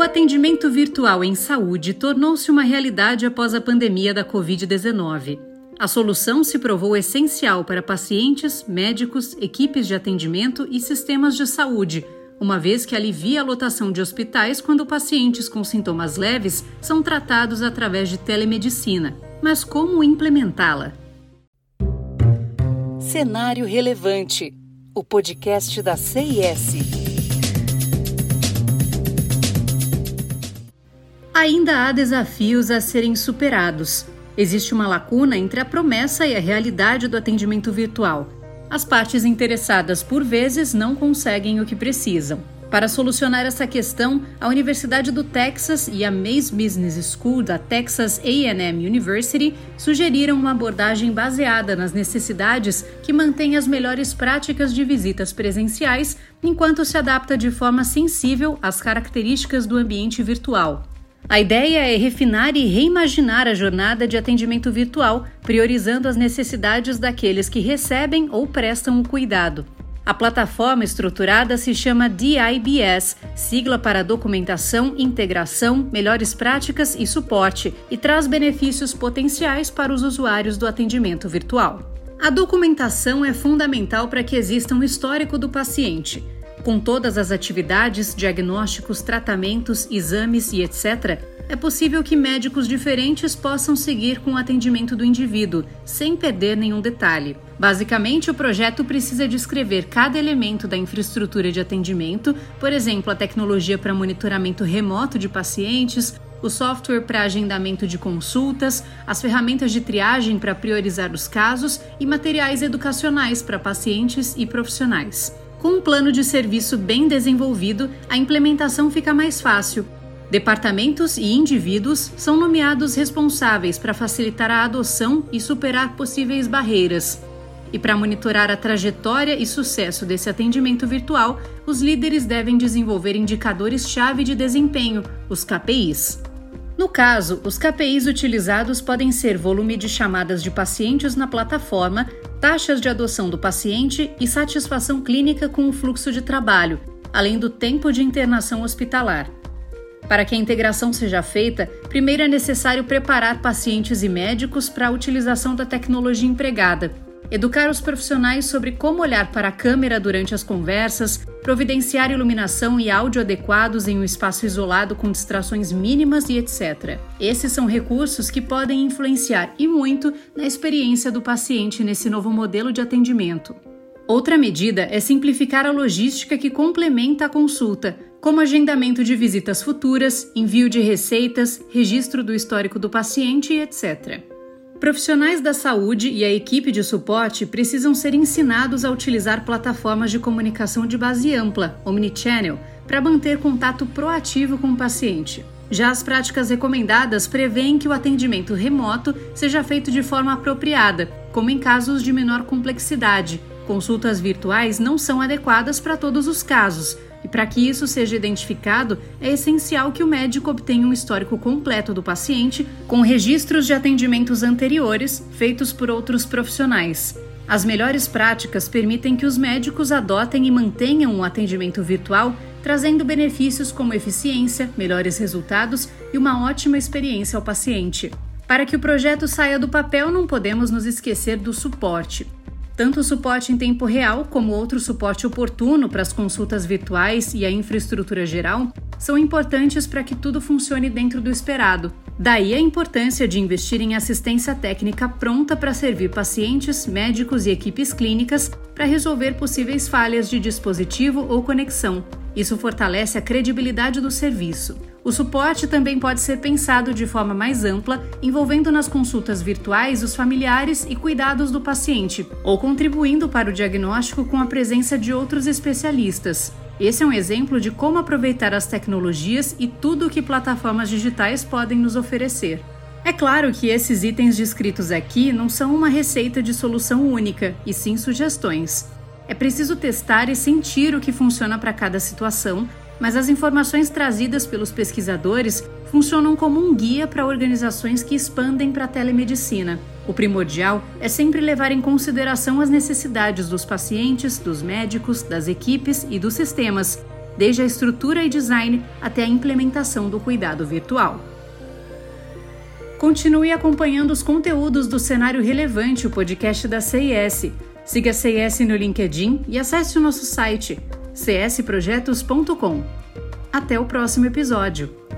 O atendimento virtual em saúde tornou-se uma realidade após a pandemia da Covid-19. A solução se provou essencial para pacientes, médicos, equipes de atendimento e sistemas de saúde, uma vez que alivia a lotação de hospitais quando pacientes com sintomas leves são tratados através de telemedicina. Mas como implementá-la? Cenário Relevante o podcast da CIS. Ainda há desafios a serem superados. Existe uma lacuna entre a promessa e a realidade do atendimento virtual. As partes interessadas, por vezes, não conseguem o que precisam. Para solucionar essa questão, a Universidade do Texas e a Mays Business School da Texas A&M University sugeriram uma abordagem baseada nas necessidades que mantém as melhores práticas de visitas presenciais, enquanto se adapta de forma sensível às características do ambiente virtual. A ideia é refinar e reimaginar a jornada de atendimento virtual, priorizando as necessidades daqueles que recebem ou prestam o cuidado. A plataforma estruturada se chama DIBS, sigla para Documentação, Integração, Melhores Práticas e Suporte, e traz benefícios potenciais para os usuários do atendimento virtual. A documentação é fundamental para que exista um histórico do paciente. Com todas as atividades, diagnósticos, tratamentos, exames e etc., é possível que médicos diferentes possam seguir com o atendimento do indivíduo, sem perder nenhum detalhe. Basicamente, o projeto precisa descrever cada elemento da infraestrutura de atendimento, por exemplo, a tecnologia para monitoramento remoto de pacientes, o software para agendamento de consultas, as ferramentas de triagem para priorizar os casos e materiais educacionais para pacientes e profissionais. Com um plano de serviço bem desenvolvido, a implementação fica mais fácil. Departamentos e indivíduos são nomeados responsáveis para facilitar a adoção e superar possíveis barreiras. E para monitorar a trajetória e sucesso desse atendimento virtual, os líderes devem desenvolver indicadores-chave de desempenho, os KPIs. No caso, os KPIs utilizados podem ser volume de chamadas de pacientes na plataforma, taxas de adoção do paciente e satisfação clínica com o fluxo de trabalho, além do tempo de internação hospitalar. Para que a integração seja feita, primeiro é necessário preparar pacientes e médicos para a utilização da tecnologia empregada, educar os profissionais sobre como olhar para a câmera durante as conversas, providenciar iluminação e áudio adequados em um espaço isolado com distrações mínimas e etc. Esses são recursos que podem influenciar e muito na experiência do paciente nesse novo modelo de atendimento. Outra medida é simplificar a logística que complementa a consulta, como agendamento de visitas futuras, envio de receitas, registro do histórico do paciente e etc. Profissionais da saúde e a equipe de suporte precisam ser ensinados a utilizar plataformas de comunicação de base ampla, omnichannel, para manter contato proativo com o paciente. Já as práticas recomendadas prevêem que o atendimento remoto seja feito de forma apropriada, como em casos de menor complexidade. Consultas virtuais não são adequadas para todos os casos, para que isso seja identificado, é essencial que o médico obtenha um histórico completo do paciente, com registros de atendimentos anteriores feitos por outros profissionais. As melhores práticas permitem que os médicos adotem e mantenham um atendimento virtual, trazendo benefícios como eficiência, melhores resultados e uma ótima experiência ao paciente. Para que o projeto saia do papel, não podemos nos esquecer do suporte. Tanto o suporte em tempo real como outro suporte oportuno para as consultas virtuais e a infraestrutura geral são importantes para que tudo funcione dentro do esperado. Daí a importância de investir em assistência técnica pronta para servir pacientes, médicos e equipes clínicas para resolver possíveis falhas de dispositivo ou conexão. Isso fortalece a credibilidade do serviço. O suporte também pode ser pensado de forma mais ampla, envolvendo nas consultas virtuais os familiares e cuidados do paciente, ou contribuindo para o diagnóstico com a presença de outros especialistas. Esse é um exemplo de como aproveitar as tecnologias e tudo o que plataformas digitais podem nos oferecer. É claro que esses itens descritos aqui não são uma receita de solução única, e sim sugestões. É preciso testar e sentir o que funciona para cada situação mas as informações trazidas pelos pesquisadores funcionam como um guia para organizações que expandem para a telemedicina. O primordial é sempre levar em consideração as necessidades dos pacientes, dos médicos, das equipes e dos sistemas, desde a estrutura e design até a implementação do cuidado virtual. Continue acompanhando os conteúdos do Cenário Relevante, o podcast da CIS. Siga a CIS no LinkedIn e acesse o nosso site csprojetos.com. Até o próximo episódio.